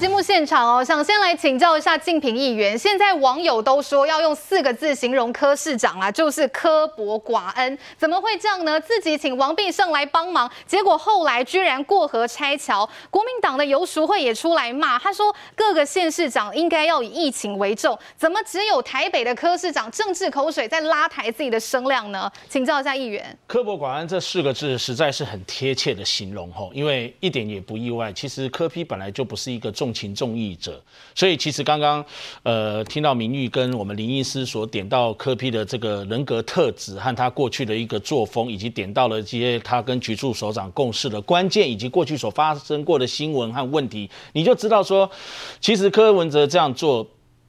节目现场哦，想先来请教一下竞平议员。现在网友都说要用四个字形容柯市长啊，就是刻薄寡恩。怎么会这样呢？自己请王必胜来帮忙，结果后来居然过河拆桥。国民党的游淑慧也出来骂，他说各个县市长应该要以疫情为重，怎么只有台北的柯市长政治口水在拉抬自己的声量呢？请教一下议员。刻薄寡恩这四个字实在是很贴切的形容吼，因为一点也不意外。其实柯批本来就不是一个重重情重义者，所以其实刚刚呃听到明玉跟我们林医师所点到柯批的这个人格特质和他过去的一个作风，以及点到了这些他跟局处首长共事的关键，以及过去所发生过的新闻和问题，你就知道说，其实柯文哲这样做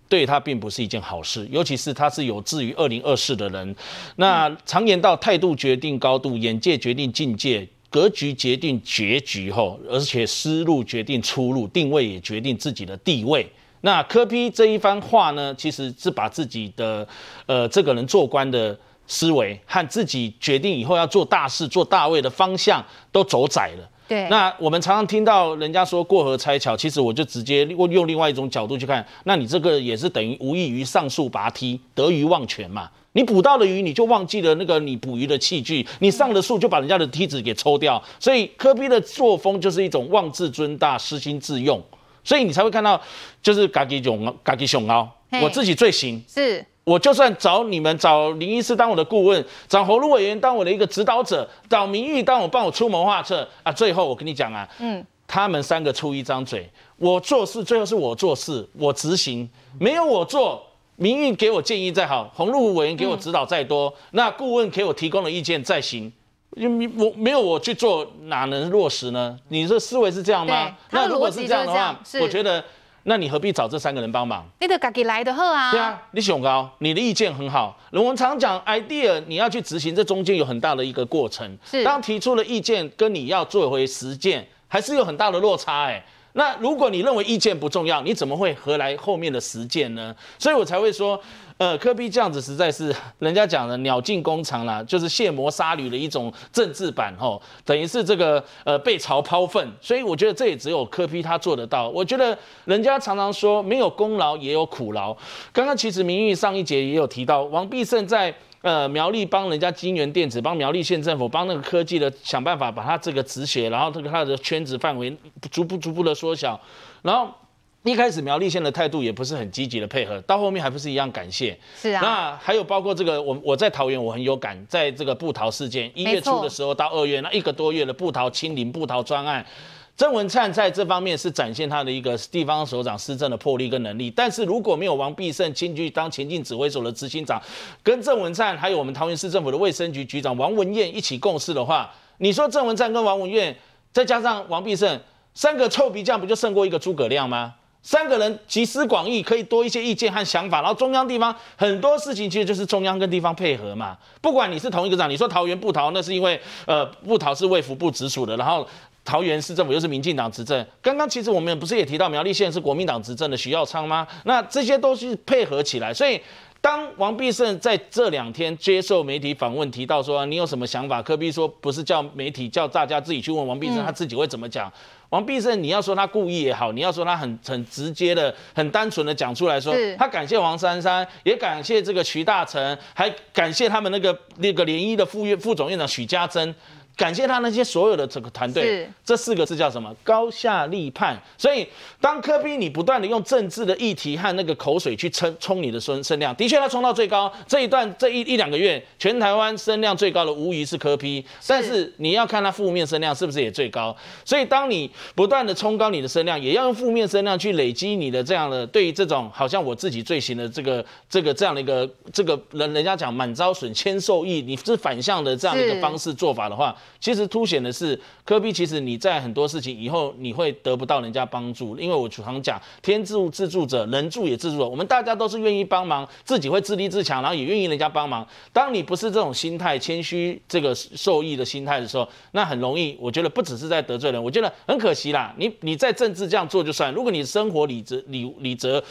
对他并不是一件好事，尤其是他是有志于二零二四的人。那常言道，态度决定高度，眼界决定境界。格局决定结局吼，而且思路决定出路，定位也决定自己的地位。那科比这一番话呢，其实是把自己的呃这个人做官的思维和自己决定以后要做大事、做大位的方向都走窄了。对。那我们常常听到人家说过河拆桥，其实我就直接用另外一种角度去看，那你这个也是等于无异于上树拔梯，得鱼忘全嘛。你捕到了鱼，你就忘记了那个你捕鱼的器具；你上了树，就把人家的梯子给抽掉。所以科比的作风就是一种妄自尊大、私心自用，所以你才会看到就是嘎吉熊、嘎吉熊猫，我自己最行。是，我就算找你们找林医师当我的顾问，找侯路委员当我的一个指导者，找明玉当我帮我出谋划策啊，最后我跟你讲啊，嗯，他们三个出一张嘴，我做事最后是我做事，我执行，没有我做。民运给我建议再好，洪路委员给我指导再多，嗯、那顾问给我提供的意见再行，因为我没有我去做，哪能落实呢？你这思维是这样吗？那如果是这样的话，我觉得，那你何必找这三个人帮忙？你得自己来的好啊。对啊，你想高，你的意见很好。我们常讲 idea，你要去执行，这中间有很大的一个过程。是，当提出了意见，跟你要做回实践，还是有很大的落差哎、欸。那如果你认为意见不重要，你怎么会何来后面的实践呢？所以我才会说，呃，柯 P 这样子实在是人家讲的鸟尽弓藏啦，就是卸磨杀驴的一种政治版吼，等于是这个呃被朝抛粪。所以我觉得这也只有柯 P 他做得到。我觉得人家常常说没有功劳也有苦劳。刚刚其实明玉上一节也有提到，王必胜在。呃，苗栗帮人家金元电子，帮苗栗县政府，帮那个科技的想办法把它这个止血，然后这个它的圈子范围逐步逐步的缩小，然后一开始苗栗县的态度也不是很积极的配合，到后面还不是一样感谢。是啊。那还有包括这个，我我在桃园我很有感，在这个布桃事件一月初的时候到二月那一个多月的布桃清零布桃专案。郑文灿在这方面是展现他的一个地方首长施政的魄力跟能力，但是如果没有王必胜亲去当前进指挥所的执行长，跟郑文灿还有我们桃园市政府的卫生局局长王文彦一起共事的话，你说郑文灿跟王文彦再加上王必胜三个臭皮匠，不就胜过一个诸葛亮吗？三个人集思广益，可以多一些意见和想法，然后中央地方很多事情其实就是中央跟地方配合嘛。不管你是同一个长，你说桃园不桃，那是因为呃不桃是卫福部直属的，然后。桃园市政府又是民进党执政，刚刚其实我们不是也提到苗栗县是国民党执政的徐耀昌吗？那这些都是配合起来，所以当王必胜在这两天接受媒体访问，提到说你有什么想法，科比说不是叫媒体，叫大家自己去问王必胜，他自己会怎么讲？王必胜你要说他故意也好，你要说他很很直接的、很单纯的讲出来说，他感谢王珊珊，也感谢这个徐大成，还感谢他们那个那个联谊的副院副总院长许家珍。感谢他那些所有的这个团队，这四个字叫什么？高下立判。所以当科比你不断的用政治的议题和那个口水去冲冲你的声声量，的确他冲到最高。这一段这一一两个月，全台湾声量最高的无疑是科比但是你要看他负面声量是不是也最高。所以当你不断的冲高你的声量，也要用负面声量去累积你的这样的对于这种好像我自己罪行的这个这个这样的一个这个人人家讲满招损，谦受益，你是反向的这样的一个方式做法的话。其实凸显的是，科比其实你在很多事情以后你会得不到人家帮助，因为我常讲天助自助者，人助也自助。我们大家都是愿意帮忙，自己会自立自强，然后也愿意人家帮忙。当你不是这种心态，谦虚这个受益的心态的时候，那很容易，我觉得不只是在得罪人，我觉得很可惜啦。你你在政治这样做就算，如果你生活礼则礼礼则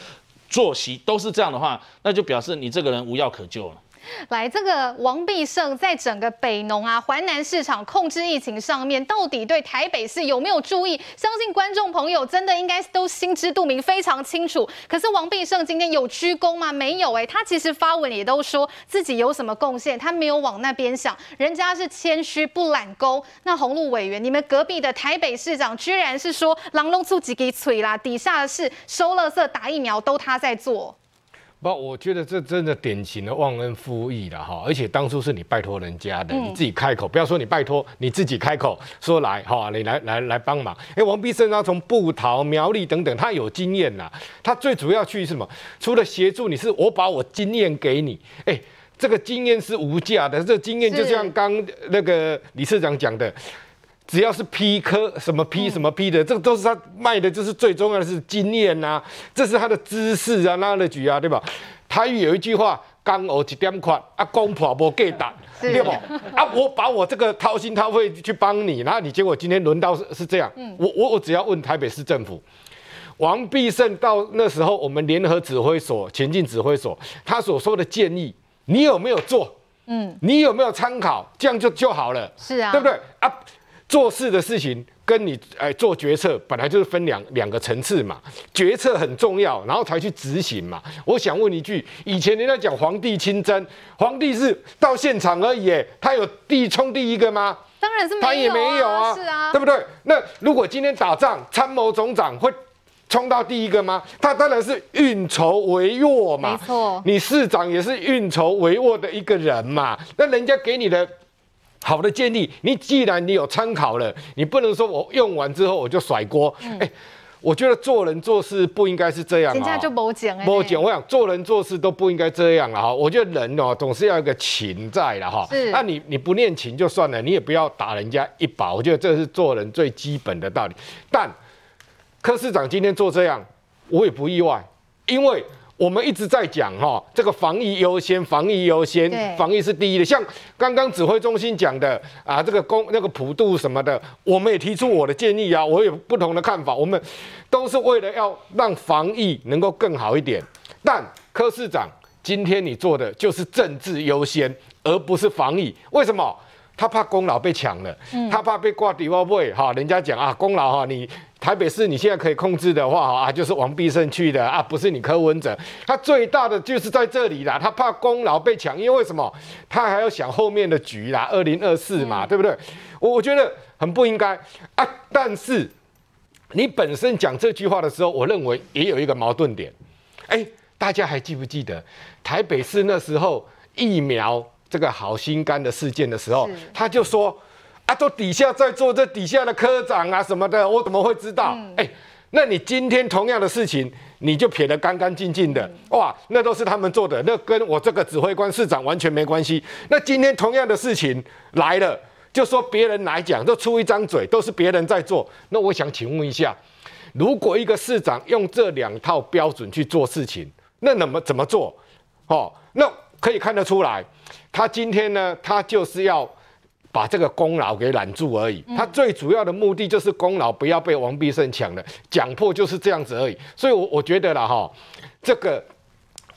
作息都是这样的话，那就表示你这个人无药可救了。来，这个王必胜在整个北农啊、环南市场控制疫情上面，到底对台北市有没有注意？相信观众朋友真的应该都心知肚明，非常清楚。可是王必胜今天有鞠躬吗？没有哎、他其实发文也都说自己有什么贡献，他没有往那边想，人家是谦虚不揽功。那鸿路委员，你们隔壁的台北市长居然是说“狼龙出几滴嘴啦”，底下的事收垃圾、打疫苗都他在做。不，我觉得这真的典型的忘恩负义了哈！而且当初是你拜托人家的，你自己开口，不要说你拜托，你自己开口说来哈，你来来来帮忙。哎，王必胜他从布桃、苗栗等等，他有经验呐。他最主要去什么？除了协助你，是我把我经验给你。哎，这个经验是无价的，这個经验就像刚那个理事长讲的。只要是 P 科什么 P 什么 P 的，嗯、这个都是他卖的，就是最重要的是经验呐、啊，这是他的知识啊，那的局啊，对吧？台语有一句话，刚我一点款啊，公婆不给打，对不？啊，我把我这个掏心掏肺去帮你，然后你结果今天轮到是是这样，嗯、我我我只要问台北市政府，王必胜到那时候我们联合指挥所前进指挥所，他所说的建议，你有没有做？嗯，你有没有参考？这样就就好了，是啊，对不对啊？做事的事情跟你哎做决策本来就是分两两个层次嘛，决策很重要，然后才去执行嘛。我想问一句，以前人家讲皇帝亲征，皇帝是到现场而已，他有第冲第一个吗？当然是没有啊，他也没有啊，是啊，对不对？那如果今天打仗，参谋总长会冲到第一个吗？他当然是运筹帷幄嘛，没错，你市长也是运筹帷幄的一个人嘛，那人家给你的。好的建议，你既然你有参考了，你不能说我用完之后我就甩锅。哎、嗯欸，我觉得做人做事不应该是这样啊。人家就没讲哎。没讲，我想做人做事都不应该这样了哈。我觉得人哦，总是要有个情在了哈。是。那你你不念情就算了，你也不要打人家一把。我觉得这是做人最基本的道理。但柯市长今天做这样，我也不意外，因为。我们一直在讲哈，这个防疫优先，防疫优先，防疫是第一的。像刚刚指挥中心讲的啊，这个公那个普渡什么的，我们也提出我的建议啊，我有不同的看法。我们都是为了要让防疫能够更好一点。但柯市长今天你做的就是政治优先，而不是防疫。为什么？他怕功劳被抢了，他怕被挂底包位哈。人家讲啊，功劳哈你。台北市你现在可以控制的话啊，就是王必胜去的啊，不是你柯文哲。他最大的就是在这里啦，他怕功劳被抢，因为为什么？他还要想后面的局啦，二零二四嘛，对不对？我我觉得很不应该啊。但是你本身讲这句话的时候，我认为也有一个矛盾点。哎，大家还记不记得台北市那时候疫苗这个好心肝的事件的时候，他就说。他都底下在做，这底下的科长啊什么的，我怎么会知道？哎、嗯欸，那你今天同样的事情，你就撇得干干净净的，哇，那都是他们做的，那跟我这个指挥官市长完全没关系。那今天同样的事情来了，就说别人来讲，都出一张嘴，都是别人在做。那我想请问一下，如果一个市长用这两套标准去做事情，那怎么怎么做？哦，那可以看得出来，他今天呢，他就是要。把这个功劳给揽住而已，他最主要的目的就是功劳不要被王必胜抢了，讲破就是这样子而已。所以，我我觉得了哈，这个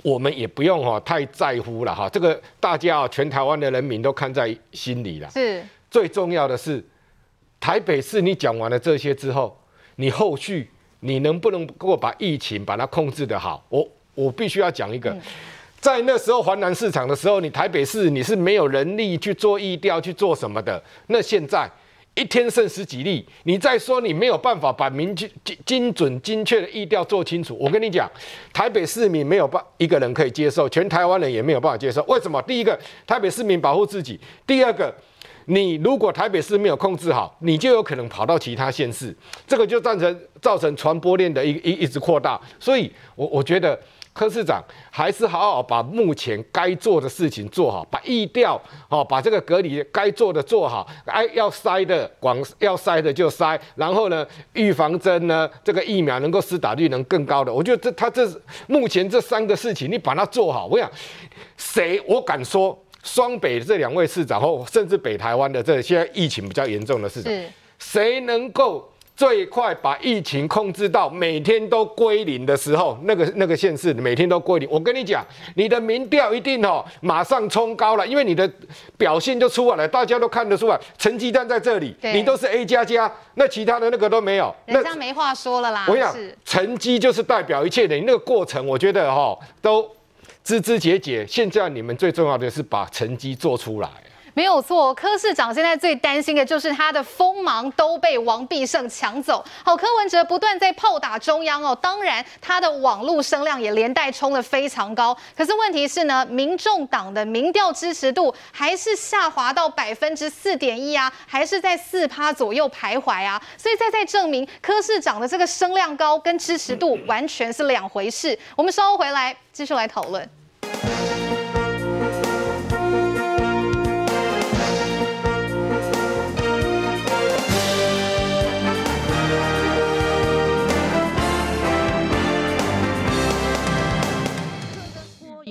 我们也不用哈太在乎了哈。这个大家全台湾的人民都看在心里了。是，最重要的是台北市，你讲完了这些之后，你后续你能不能够把疫情把它控制得好？我我必须要讲一个。嗯在那时候华南市场的时候，你台北市你是没有人力去做疫调去做什么的。那现在一天剩十几例，你再说你没有办法把明精精准精确的疫调做清楚，我跟你讲，台北市民没有办一个人可以接受，全台湾人也没有办法接受。为什么？第一个，台北市民保护自己；第二个，你如果台北市没有控制好，你就有可能跑到其他县市，这个就造成造成传播链的一一一直扩大。所以我我觉得。柯市长还是好好把目前该做的事情做好，把疫调哦，把这个隔离该做的做好，哎，要筛的广要筛的就筛，然后呢，预防针呢，这个疫苗能够施打率能更高的，我觉得这他这目前这三个事情你把它做好，我想谁我敢说，双北这两位市长或甚至北台湾的这现在疫情比较严重的市长，谁能够最快把疫情控制到每天都归零的时候，那个那个县市每天都归零。我跟你讲，你的民调一定哦，马上冲高了，因为你的表现就出来了，大家都看得出来，成绩单在这里，你都是 A 加加，那其他的那个都没有，人家没话说了啦。我跟你讲，成绩就是代表一切的，你那个过程，我觉得哈都枝枝节节。现在你们最重要的是把成绩做出来。没有错，柯市长现在最担心的就是他的锋芒都被王必胜抢走。好，柯文哲不断在炮打中央哦，当然他的网络声量也连带冲得非常高。可是问题是呢，民众党的民调支持度还是下滑到百分之四点一啊，还是在四趴左右徘徊啊。所以再再证明柯市长的这个声量高跟支持度完全是两回事。我们稍后回来继续来讨论。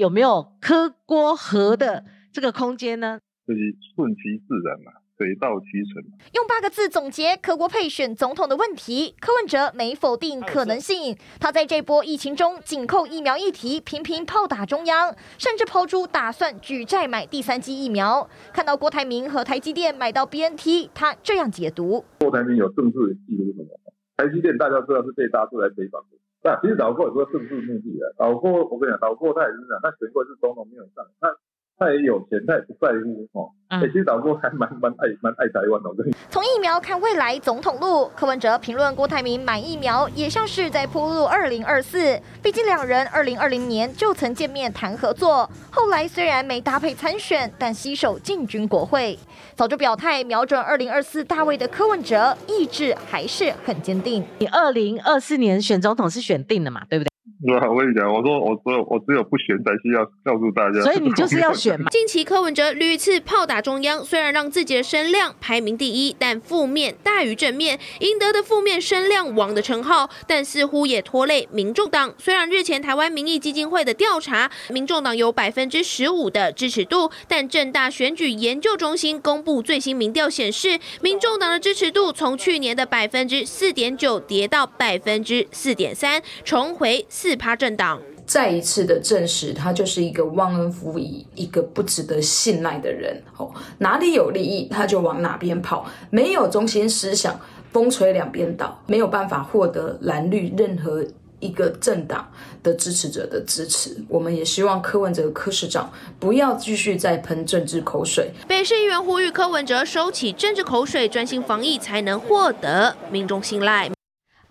有没有柯郭合的这个空间呢？就是顺其自然嘛，水到渠成。用八个字总结柯国配选总统的问题，柯文哲没否定可能性。他在这波疫情中紧扣疫苗议题，频频炮打中央，甚至抛出打算举债买第三剂疫苗。看到郭台铭和台积电买到 BNT，他这样解读：郭台铭有政治意图是什么？台积电大家知道是被搭出来背房的。那其实老郭也说政治目的啊，老郭我跟你讲，老郭他也是这样，他全国是总统没有上，他他也有钱，他也不在乎哦。哎、嗯，其实老郭还蛮蛮爱蛮爱台湾的，我跟你。从疫苗看未来总统路，柯文哲评论郭台铭买疫苗，也像是在铺路二零二四。毕竟两人二零二零年就曾见面谈合作，后来虽然没搭配参选，但携手进军国会。早就表态瞄准二零二四大位的柯文哲，意志还是很坚定。你二零二四年选总统是选定了嘛？对不对？我跟你讲，我说我只有我只有不选才需要告诉大家，所以你就是要选嘛。近期柯文哲屡次炮打中央，虽然让自己的声量排名第一，但负面大于正面，赢得的负面声量王的称号，但似乎也拖累民众党。虽然日前台湾民意基金会的调查，民众党有百分之十五的支持度，但正大选举研究中心公布最新民调显示，民众党的支持度从去年的百分之四点九跌到百分之四点三，重回四。他政党再一次的证实，他就是一个忘恩负义、一个不值得信赖的人。哦，哪里有利益，他就往哪边跑，没有中心思想，风吹两边倒，没有办法获得蓝绿任何一个政党的支持者的支持。我们也希望柯文哲柯市长不要继续再喷政治口水。北市议员呼吁柯文哲收起政治口水，专心防疫，才能获得民众信赖。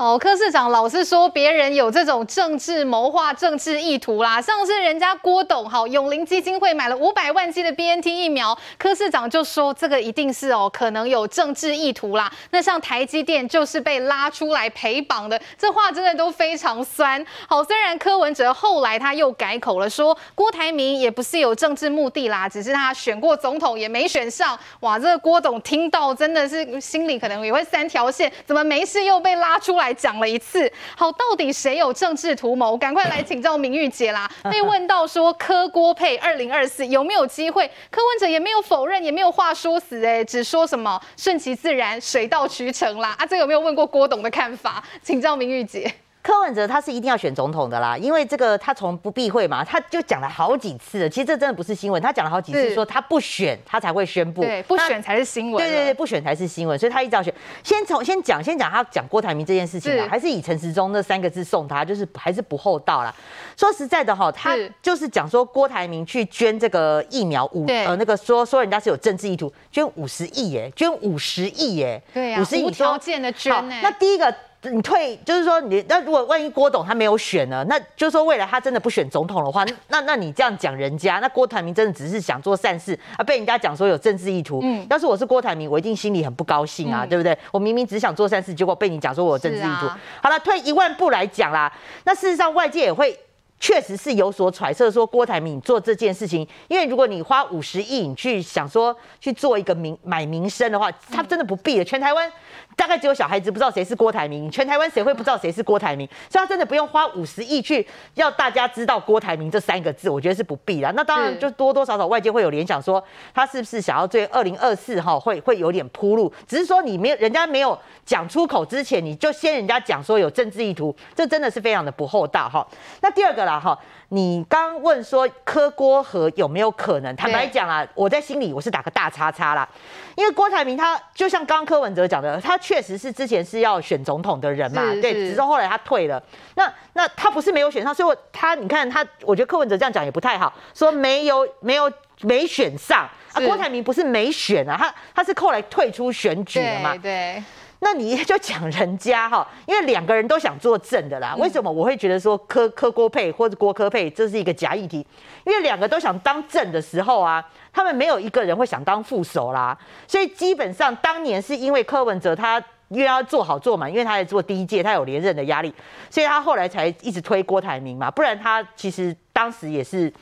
哦，柯市长老是说别人有这种政治谋划、政治意图啦，像是人家郭董哈永龄基金会买了五百万剂的 BNT 疫苗，柯市长就说这个一定是哦可能有政治意图啦。那像台积电就是被拉出来陪绑的，这话真的都非常酸。好，虽然柯文哲后来他又改口了，说郭台铭也不是有政治目的啦，只是他选过总统也没选上。哇，这个郭董听到真的是心里可能也会三条线，怎么没事又被拉出来？讲了一次，好，到底谁有政治图谋？赶快来请教明玉姐啦。被问到说柯郭配二零二四有没有机会，柯文哲也没有否认，也没有话说死，哎，只说什么顺其自然，水到渠成啦。啊，这有没有问过郭董的看法？请教明玉姐。柯文哲他是一定要选总统的啦，因为这个他从不避讳嘛，他就讲了好几次了。其实这真的不是新闻，他讲了好几次说他不选，他才会宣布。对，不选才是新闻。对对对，不选才是新闻，所以他一直要选。先从先讲先讲他讲郭台铭这件事情啊，还是以陈时中那三个字送他，就是还是不厚道啦。说实在的哈，他就是讲说郭台铭去捐这个疫苗五呃那个说说人家是有政治意图，捐五十亿耶，捐五十亿耶，对呀，五十亿无条件的捐。那第一个。你退就是说你那如果万一郭董他没有选呢？那就是说未来他真的不选总统的话，那那你这样讲人家，那郭台铭真的只是想做善事啊，被人家讲说有政治意图。嗯，要是我是郭台铭，我一定心里很不高兴啊，嗯、对不对？我明明只想做善事，结果被你讲说我有政治意图。啊、好了，退一万步来讲啦，那事实上外界也会确实是有所揣测，说郭台铭做这件事情，因为如果你花五十亿，你去想说去做一个名买名声的话，他真的不必了，全台湾。大概只有小孩子不知道谁是郭台铭，全台湾谁会不知道谁是郭台铭？所以他真的不用花五十亿去要大家知道郭台铭这三个字，我觉得是不必的。那当然就多多少少外界会有联想，说他是不是想要对二零二四哈会会有点铺路？只是说你没有人家没有讲出口之前，你就先人家讲说有政治意图，这真的是非常的不厚道哈。那第二个啦哈。你刚问说柯郭和有没有可能？坦白讲啊，我在心里我是打个大叉叉啦，因为郭台铭他就像刚刚柯文哲讲的，他确实是之前是要选总统的人嘛，对，只是后来他退了。那那他不是没有选上，所以他你看他，我觉得柯文哲这样讲也不太好，说没有没有没选上啊，郭台铭不是没选啊，他他是后来退出选举了嘛，对。那你就讲人家哈，因为两个人都想做正的啦。为什么我会觉得说柯柯郭配或者郭柯配这是一个假议题？因为两个都想当正的时候啊，他们没有一个人会想当副手啦。所以基本上当年是因为柯文哲他因为要做好做满，因为他在做第一届，他有连任的压力，所以他后来才一直推郭台铭嘛。不然他其实当时也是。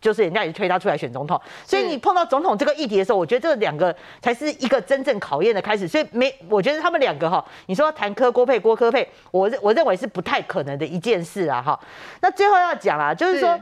就是人家也推他出来选总统，所以你碰到总统这个议题的时候，我觉得这两个才是一个真正考验的开始。所以没，我觉得他们两个哈，你说谈科郭配郭科配，我认我认为是不太可能的一件事啊哈。那最后要讲啊，就是说。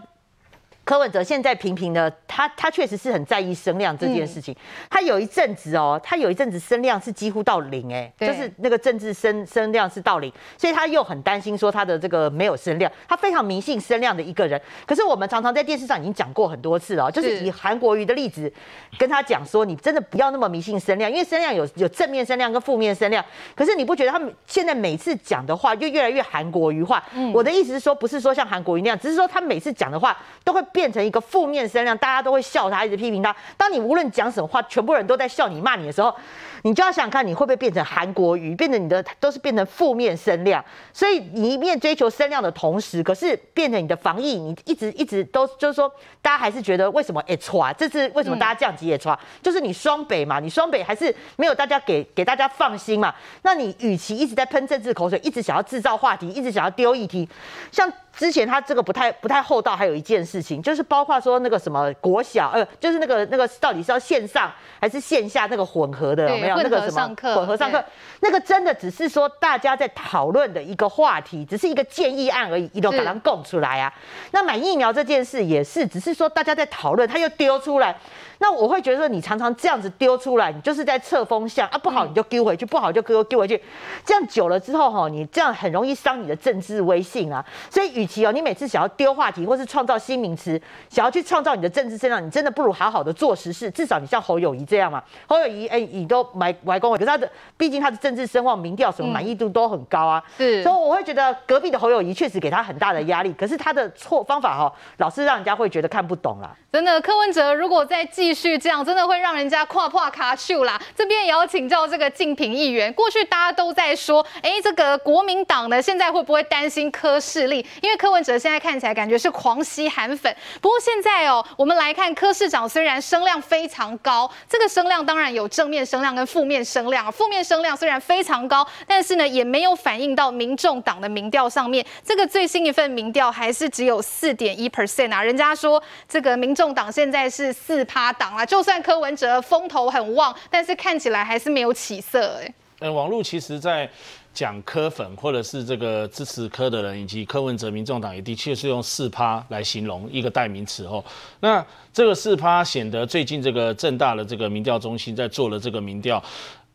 柯文哲现在频频的，他他确实是很在意声量这件事情。他有一阵子哦，他有一阵子声量是几乎到零哎，就是那个政治声声量是到零，所以他又很担心说他的这个没有声量，他非常迷信声量的一个人。可是我们常常在电视上已经讲过很多次了，就是以韩国瑜的例子跟他讲说，你真的不要那么迷信声量，因为声量有有正面声量跟负面声量。可是你不觉得他们现在每次讲的话就越来越韩国瑜化？我的意思是说，不是说像韩国瑜那样，只是说他每次讲的话都会。变成一个负面声量，大家都会笑他，一直批评他。当你无论讲什么话，全部人都在笑你、骂你的时候，你就要想看，你会不会变成韩国瑜，变成你的都是变成负面声量。所以你一面追求声量的同时，可是变成你的防疫，你一直一直都就是说，大家还是觉得为什么哎唰，这次为什么大家降级也唰，就是你双北嘛，你双北还是没有大家给给大家放心嘛。那你与其一直在喷政治口水，一直想要制造话题，一直想要丢议题，像。之前他这个不太不太厚道，还有一件事情，就是包括说那个什么国小，呃，就是那个那个到底是要线上还是线下那个混合的，那个什么混合上课？那个真的只是说大家在讨论的一个话题，只是一个建议案而已，一都把它供出来啊。那买疫苗这件事也是，只是说大家在讨论，他又丢出来。那我会觉得说，你常常这样子丢出来，你就是在测风向啊，不好你就丢回去，不好就丢丢回去，这样久了之后哈，你这样很容易伤你的政治威信啊。所以，与其哦，你每次想要丢话题或是创造新名词，想要去创造你的政治声量，你真的不如好好的做实事。至少你像侯友谊这样嘛，侯友谊哎，你都买买公，可是他的毕竟他的政治声望、民调什么满意度都很高啊。是，所以我会觉得隔壁的侯友谊确实给他很大的压力，可是他的错方法哈，老是让人家会觉得看不懂啦。真的，柯文哲如果在继继续这样，真的会让人家跨跨卡丘啦。这边也要请教这个竞品议员，过去大家都在说，哎，这个国民党呢，现在会不会担心柯势力？因为柯文哲现在看起来感觉是狂吸韩粉。不过现在哦，我们来看柯市长，虽然声量非常高，这个声量当然有正面声量跟负面声量。负面声量虽然非常高，但是呢，也没有反映到民众党的民调上面。这个最新一份民调还是只有四点一 percent 啊。人家说这个民众党现在是四趴。党啊，就算柯文哲风头很旺，但是看起来还是没有起色哎。嗯，网络其实在讲柯粉或者是这个支持柯的人，以及柯文哲民众党也的确是用四趴来形容一个代名词哦。那这个四趴显得最近这个正大的这个民调中心在做了这个民调，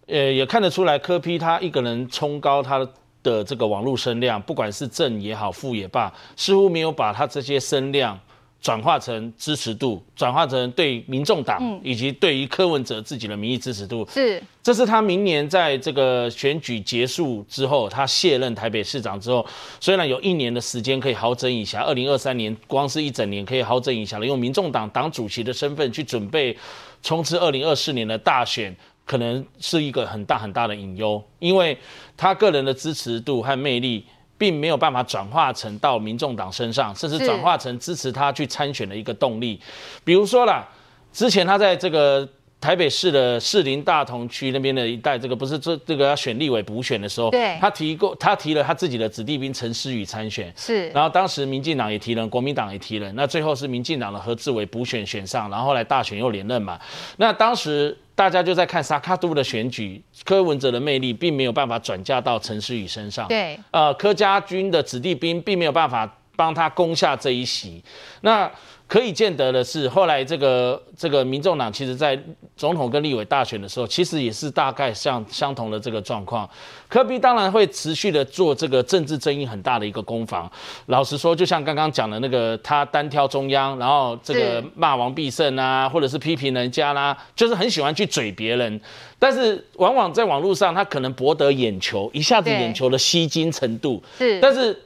呃，也看得出来柯 P 他一个人冲高他的这个网络声量，不管是正也好，负也罢，似乎没有把他这些声量。转化成支持度，转化成对民众党以及对于柯文哲自己的民意支持度，是，这是他明年在这个选举结束之后，他卸任台北市长之后，虽然有一年的时间可以好整以暇，二零二三年光是一整年可以好整以暇了，用民众党党主席的身份去准备冲刺二零二四年的大选，可能是一个很大很大的隐忧，因为他个人的支持度和魅力。并没有办法转化成到民众党身上，甚至转化成支持他去参选的一个动力。比如说啦，之前他在这个台北市的士林大同区那边的一带，这个不是这这个要选立委补选的时候，对，他提过，他提了他自己的子弟兵陈思宇参选，是，然后当时民进党也提了，国民党也提了，那最后是民进党的何志伟补选选上，然后后来大选又连任嘛，那当时大家就在看萨卡都的选举，柯文哲的魅力并没有办法转嫁到陈思宇身上，对，呃，柯家军的子弟兵并没有办法帮他攻下这一席，那。可以见得的是，后来这个这个民众党其实在总统跟立委大选的时候，其实也是大概像相同的这个状况。科比当然会持续的做这个政治争议很大的一个攻防。老实说，就像刚刚讲的那个，他单挑中央，然后这个骂王必胜啊，或者是批评人家啦，就是很喜欢去嘴别人。但是往往在网络上，他可能博得眼球，一下子眼球的吸睛程度是，但是。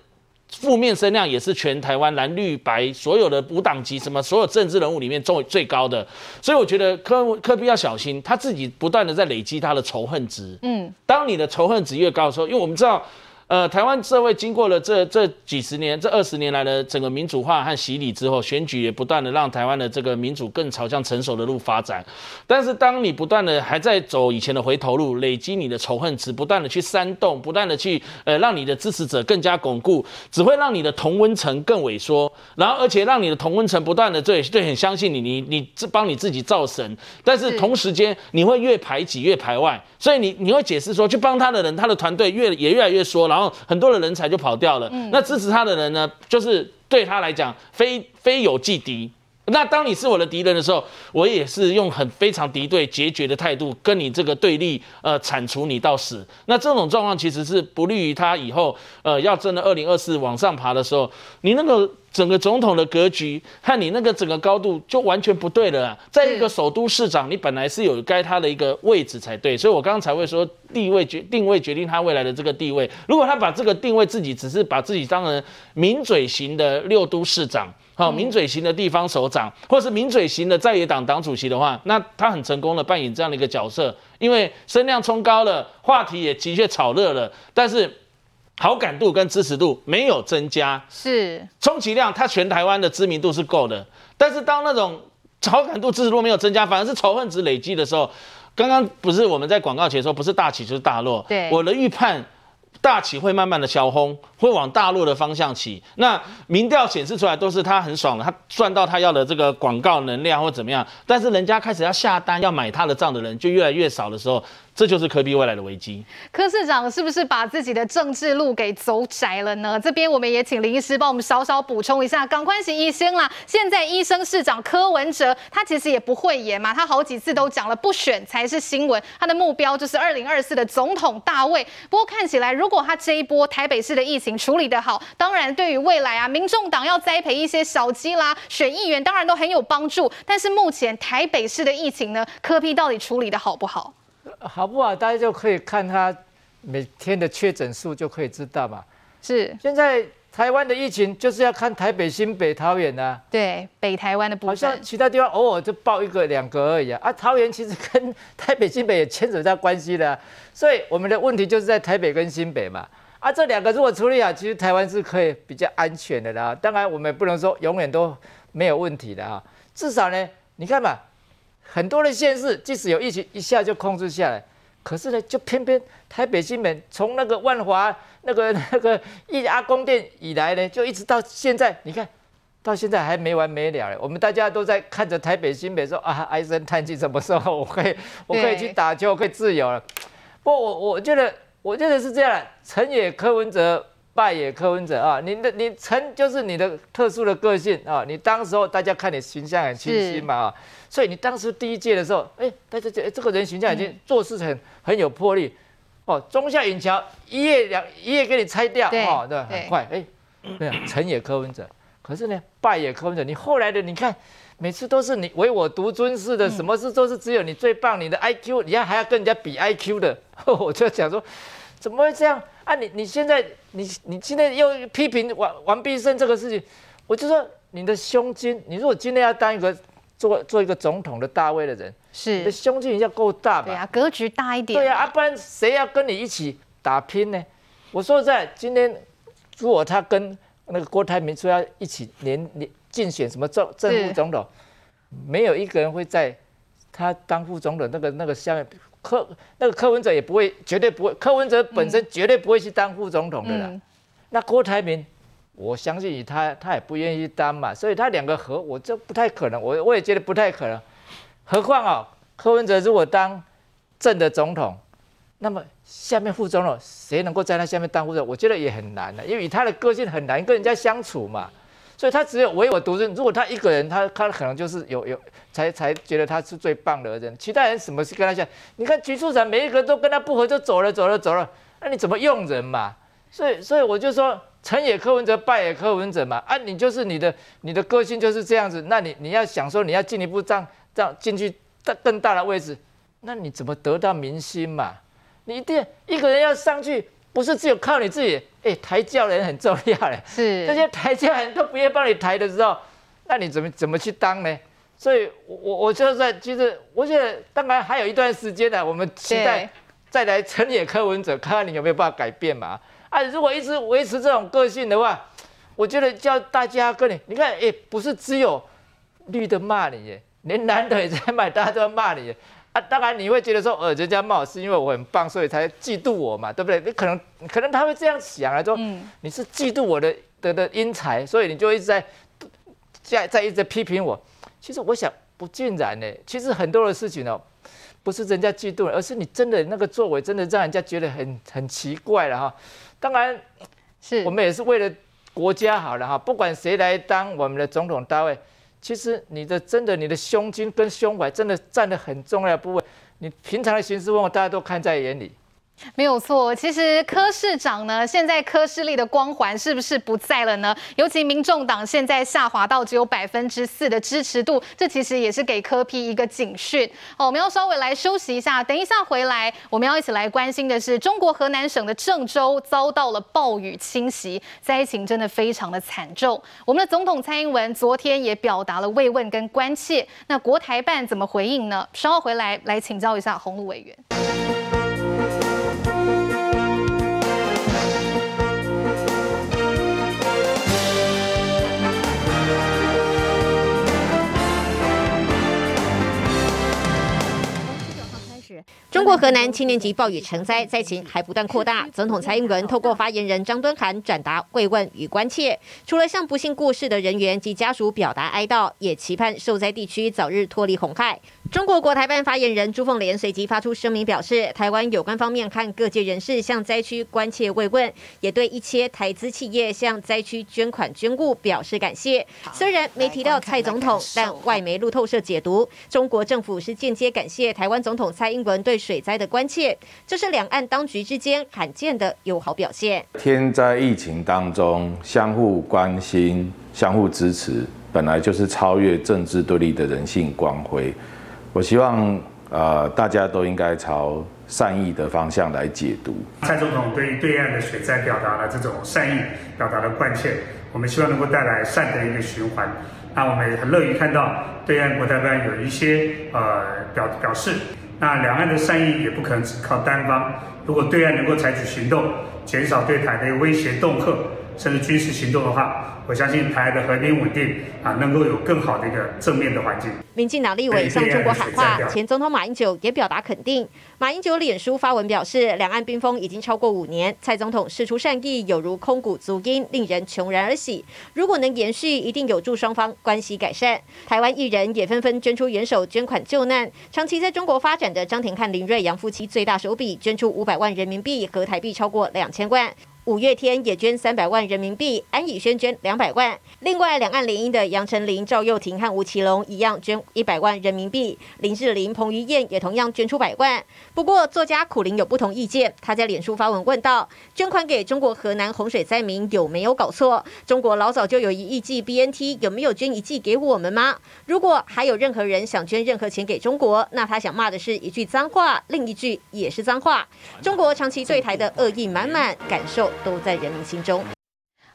负面声量也是全台湾蓝绿白所有的无党籍什么所有政治人物里面最最高的，所以我觉得科科比要小心，他自己不断的在累积他的仇恨值。嗯，当你的仇恨值越高的时候，因为我们知道。呃，台湾社会经过了这这几十年、这二十年来的整个民主化和洗礼之后，选举也不断的让台湾的这个民主更朝向成熟的路发展。但是，当你不断的还在走以前的回头路，累积你的仇恨值，不断的去煽动，不断的去呃让你的支持者更加巩固，只会让你的同温层更萎缩，然后而且让你的同温层不断的对对很相信你，你你自帮你自己造神，但是同时间你会越排挤越排外，所以你你会解释说，去帮他的人，他的团队越也越来越缩了。然后很多的人才就跑掉了，那支持他的人呢，就是对他来讲非非友即敌。那当你是我的敌人的时候，我也是用很非常敌对、决绝的态度跟你这个对立，呃，铲除你到死。那这种状况其实是不利于他以后，呃，要真的二零二四往上爬的时候，你那个整个总统的格局和你那个整个高度就完全不对了。在一个首都市长，你本来是有该他的一个位置才对，所以我刚刚才会说地位决定位决定他未来的这个地位。如果他把这个定位自己只是把自己当成名嘴型的六都市长。好，名嘴型的地方首长，或是名嘴型的在野党党主席的话，那他很成功的扮演这样的一个角色，因为声量冲高了，话题也的确炒热了，但是好感度跟支持度没有增加，是。充其量他全台湾的知名度是够的，但是当那种好感度支持度没有增加，反而是仇恨值累积的时候，刚刚不是我们在广告前说不是大起就是大落，对，我的预判。大旗会慢慢的小红，会往大陆的方向起。那民调显示出来都是他很爽了，他赚到他要的这个广告能量或怎么样。但是人家开始要下单要买他的账的人就越来越少的时候。这就是柯 P 未来的危机。柯市长是不是把自己的政治路给走窄了呢？这边我们也请林医师帮我们稍稍补充一下。赶快请医生啦！现在医生市长柯文哲，他其实也不会演嘛，他好几次都讲了，不选才是新闻。他的目标就是二零二四的总统大位。不过看起来，如果他这一波台北市的疫情处理得好，当然对于未来啊，民众党要栽培一些小鸡啦，选议员当然都很有帮助。但是目前台北市的疫情呢，柯比到底处理得好不好？好不好？大家就可以看他每天的确诊数就可以知道嘛。是，现在台湾的疫情就是要看台北、新北、桃园啊。对，北台湾的部分。好像其他地方偶尔就报一个两个而已啊。啊，桃园其实跟 台北、新北也牵扯到关系的，所以我们的问题就是在台北跟新北嘛。啊，这两个如果处理好，其实台湾是可以比较安全的啦。当然，我们也不能说永远都没有问题的啊。至少呢，你看嘛。很多的县市，即使有疫情，一下就控制下来，可是呢，就偏偏台北、新北从那个万华那个那个一阿公店以来呢，就一直到现在，你看到现在还没完没了嘞。我们大家都在看着台北、新北说啊，唉声叹气，什么时候我可以我可以去打球，我可以自由了？不过我我觉得，我觉得是这样，成也柯文哲，败也柯文哲啊。你的你成就是你的特殊的个性啊，你当时候大家看你形象很清晰嘛啊。所以你当时第一届的时候，哎、欸，大家觉得这个人形象已经做事很很有魄力，哦，中下引桥一夜两一夜给你拆掉，对哦，对，很快，哎，对啊，成也柯文哲，可是呢，败也柯文哲，你后来的你看，每次都是你唯我独尊似的，什么事都是只有你最棒，你的 IQ，你要还要跟人家比 IQ 的，我就想说，怎么会这样啊？你你现在你你今天又批评王王必胜这个事情，我就说你的胸襟，你如果今天要当一个。做做一个总统的大位的人，是你的胸襟要够大吧？对啊，格局大一点。对啊，啊不然谁要跟你一起打拼呢？我说实在，今天如果他跟那个郭台铭说要一起连连竞选什么政正副总统，没有一个人会在他当副总统，那个那个下面柯那个柯文哲也不会，绝对不会，柯文哲本身绝对不会去当副总统的啦。嗯、那郭台铭，我相信他他也不愿意当嘛，所以他两个合，我这不太可能，我我也觉得不太可能。何况啊，柯文哲如果当正的总统，那么下面副总统谁能够在他下面当副总统？我觉得也很难的，因为以他的个性很难跟人家相处嘛。所以他只有唯我独尊。如果他一个人，他他可能就是有有才才觉得他是最棒的人。其他人什么事跟他讲？你看局处长每一个都跟他不合，就走了走了走了。那你怎么用人嘛？所以所以我就说，成也柯文哲，败也柯文哲嘛。啊，你就是你的你的个性就是这样子。那你你要想说你要进一步这样这样进去更更大的位置，那你怎么得到民心嘛？你一定一个人要上去。不是只有靠你自己，哎、欸，抬轿人很重要嘞。是这些抬轿人都不愿帮你抬的时候，那你怎么怎么去当呢？所以，我我就在其实，我觉得当然还有一段时间呢，我们期待再来成也柯文哲，看看你有没有办法改变嘛。啊，如果一直维持这种个性的话，我觉得叫大家跟你，你看，哎、欸，不是只有绿的骂你耶，连蓝的也在骂，大家都要骂你。啊、当然你会觉得说，呃，人家骂我是因为我很棒，所以才嫉妒我嘛，对不对？你可能可能他会这样想啊，说、嗯、你是嫉妒我的的的英才，所以你就一直在在在一直批评我。其实我想不尽然呢，其实很多的事情哦，不是人家嫉妒，而是你真的那个作为真的让人家觉得很很奇怪了哈。当然，是我们也是为了国家好了哈，不管谁来当我们的总统大位。其实你的真的你的胸襟跟胸怀真的占了很重要的部位，你平常的行事风度大家都看在眼里。没有错，其实柯市长呢，现在柯市立的光环是不是不在了呢？尤其民众党现在下滑到只有百分之四的支持度，这其实也是给柯批一个警讯。好，我们要稍微来休息一下，等一下回来，我们要一起来关心的是，中国河南省的郑州遭到了暴雨侵袭，灾情真的非常的惨重。我们的总统蔡英文昨天也表达了慰问跟关切，那国台办怎么回应呢？稍后回来来请教一下洪路委员。中国河南七年级暴雨成灾，灾情还不断扩大。总统蔡英文透过发言人张敦涵转达慰问与关切，除了向不幸过世的人员及家属表达哀悼，也期盼受灾地区早日脱离洪害。中国国台办发言人朱凤莲随即发出声明表示，台湾有关方面和各界人士向灾区关切慰问，也对一切台资企业向灾区捐款捐物表示感谢。虽然没提到蔡总统，但外媒路透社解读，中国政府是间接感谢台湾总统蔡英文对。水灾的关切，这是两岸当局之间罕见的友好表现。天灾疫情当中，相互关心、相互支持，本来就是超越政治对立的人性光辉。我希望，呃，大家都应该朝善意的方向来解读。蔡总统对于对岸的水灾表达了这种善意，表达了关切。我们希望能够带来善的一个循环。那我们也很乐于看到对岸国台办有一些呃表表示。那两岸的善意也不可能只靠单方，如果对岸能够采取行动，减少对台的威胁、恫吓，甚至军事行动的话。我相信台湾的和平稳定啊，能够有更好的一个正面的环境。民进党立委向中国喊话，前总统马英九也表达肯定。马英九脸书发文表示，两岸冰封已经超过五年，蔡总统释出善意，有如空谷足音，令人穷然而喜。如果能延续，一定有助双方关系改善。台湾艺人也纷纷捐出援手，捐款救难。长期在中国发展的张庭汉、林瑞阳夫妻最大手笔捐出五百万人民币，和台币超过两千万。五月天也捐三百万人民币，安以轩捐两百万。另外，两岸联姻的杨丞琳、赵又廷和吴奇隆一样捐一百万人民币。林志玲、彭于晏也同样捐出百万。不过，作家苦苓有不同意见，他在脸书发文问道：捐款给中国河南洪水灾民有没有搞错？中国老早就有一亿剂 BNT，有没有捐一剂给我们吗？如果还有任何人想捐任何钱给中国，那他想骂的是一句脏话，另一句也是脏话。中国长期对台的恶意满满，感受。都在人民心中。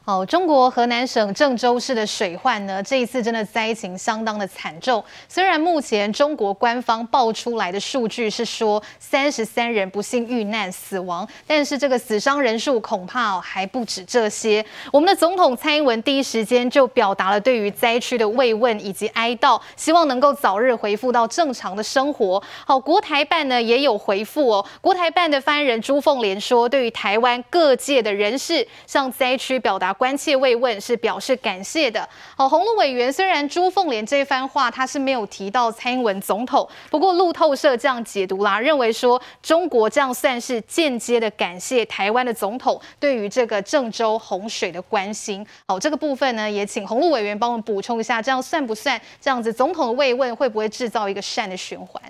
好，中国河南省郑州市的水患呢，这一次真的灾情相当的惨重。虽然目前中国官方报出来的数据是说三十三人不幸遇难死亡，但是这个死伤人数恐怕还不止这些。我们的总统蔡英文第一时间就表达了对于灾区的慰问以及哀悼，希望能够早日恢复到正常的生活。好，国台办呢也有回复哦，国台办的发言人朱凤莲说，对于台湾各界的人士向灾区表达。关切慰问是表示感谢的。好，洪路委员虽然朱凤莲这番话他是没有提到蔡英文总统，不过路透社这样解读啦，认为说中国这样算是间接的感谢台湾的总统对于这个郑州洪水的关心。好，这个部分呢，也请洪路委员帮我们补充一下，这样算不算这样子？总统的慰问会不会制造一个善的循环？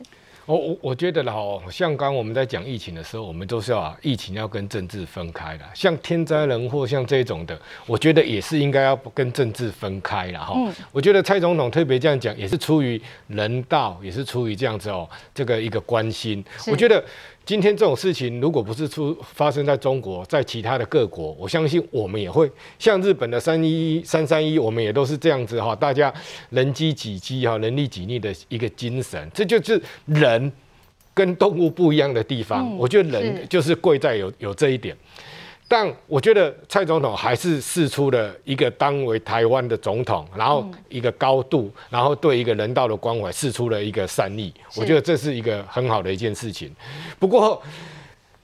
我我我觉得啦，像刚我们在讲疫情的时候，我们都是要啊，疫情要跟政治分开啦。像天灾人祸，像这种的，我觉得也是应该要跟政治分开了哈。嗯，我觉得蔡总统特别这样讲，也是出于人道，也是出于这样子哦，这个一个关心。我觉得。今天这种事情，如果不是出发生在中国，在其他的各国，我相信我们也会像日本的三一一、三三一，我们也都是这样子哈，大家人机几机哈，人力几力的一个精神，这就是人跟动物不一样的地方。嗯、我觉得人就是贵在有有这一点。但我觉得蔡总统还是试出了一个当为台湾的总统，然后一个高度，然后对一个人道的关怀，试出了一个善意。我觉得这是一个很好的一件事情。不过，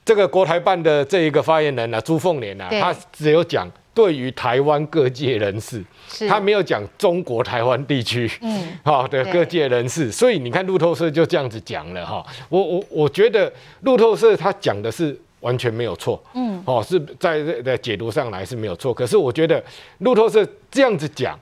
这个国台办的这一个发言人呢、啊，朱凤莲呢，他只有讲对于台湾各界人士，他没有讲中国台湾地区，嗯，好的各界人士。所以你看路透社就这样子讲了哈。我我我觉得路透社他讲的是。完全没有错，嗯，哦，是在在解读上来是没有错。可是我觉得路透社这样子讲，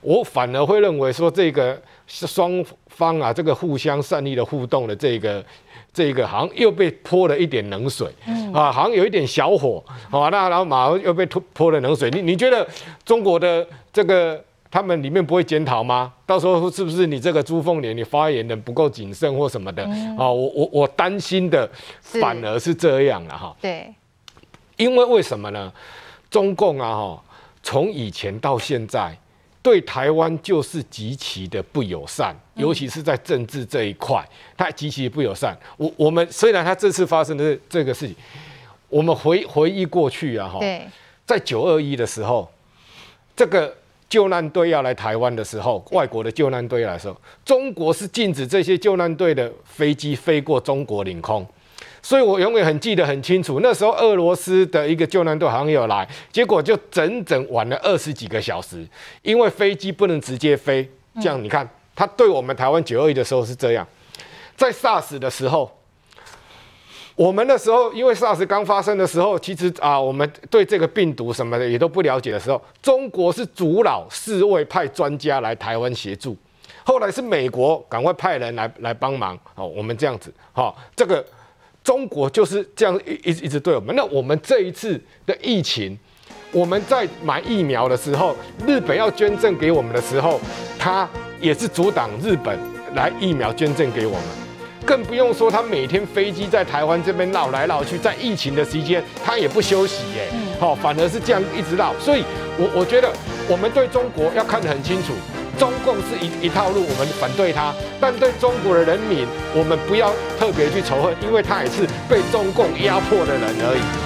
我反而会认为说这个双方啊，这个互相善意的互动的这个这个，好像又被泼了一点冷水，嗯，啊，好像有一点小火，好，那然后马上又被泼泼了冷水。你你觉得中国的这个？他们里面不会检讨吗？到时候是不是你这个朱凤莲你发言的不够谨慎或什么的？嗯、哦，我我我担心的反而是这样了哈。对，因为为什么呢？中共啊哈，从以前到现在对台湾就是极其的不友善，尤其是在政治这一块，它极其不友善。我我们虽然它这次发生的这个事情，我们回回忆过去啊哈，在九二一的时候，这个。救难队要来台湾的时候，外国的救难队来的时候，中国是禁止这些救难队的飞机飞过中国领空，所以我永远很记得很清楚。那时候俄罗斯的一个救难队好像有来，结果就整整晚了二十几个小时，因为飞机不能直接飞。这样你看，他对我们台湾九二一的时候是这样，在 SARS 的时候。我们那时候，因为 SARS 刚发生的时候，其实啊，我们对这个病毒什么的也都不了解的时候，中国是阻挠世卫派专家来台湾协助，后来是美国赶快派人来来帮忙，哦，我们这样子，哈，这个中国就是这样一一直对我们。那我们这一次的疫情，我们在买疫苗的时候，日本要捐赠给我们的时候，他也是阻挡日本来疫苗捐赠给我们。更不用说，他每天飞机在台湾这边绕来绕去，在疫情的时间，他也不休息耶，好，反而是这样一直绕。所以，我我觉得我们对中国要看得很清楚，中共是一一套路，我们反对他；但对中国的人民，我们不要特别去仇恨，因为他也是被中共压迫的人而已。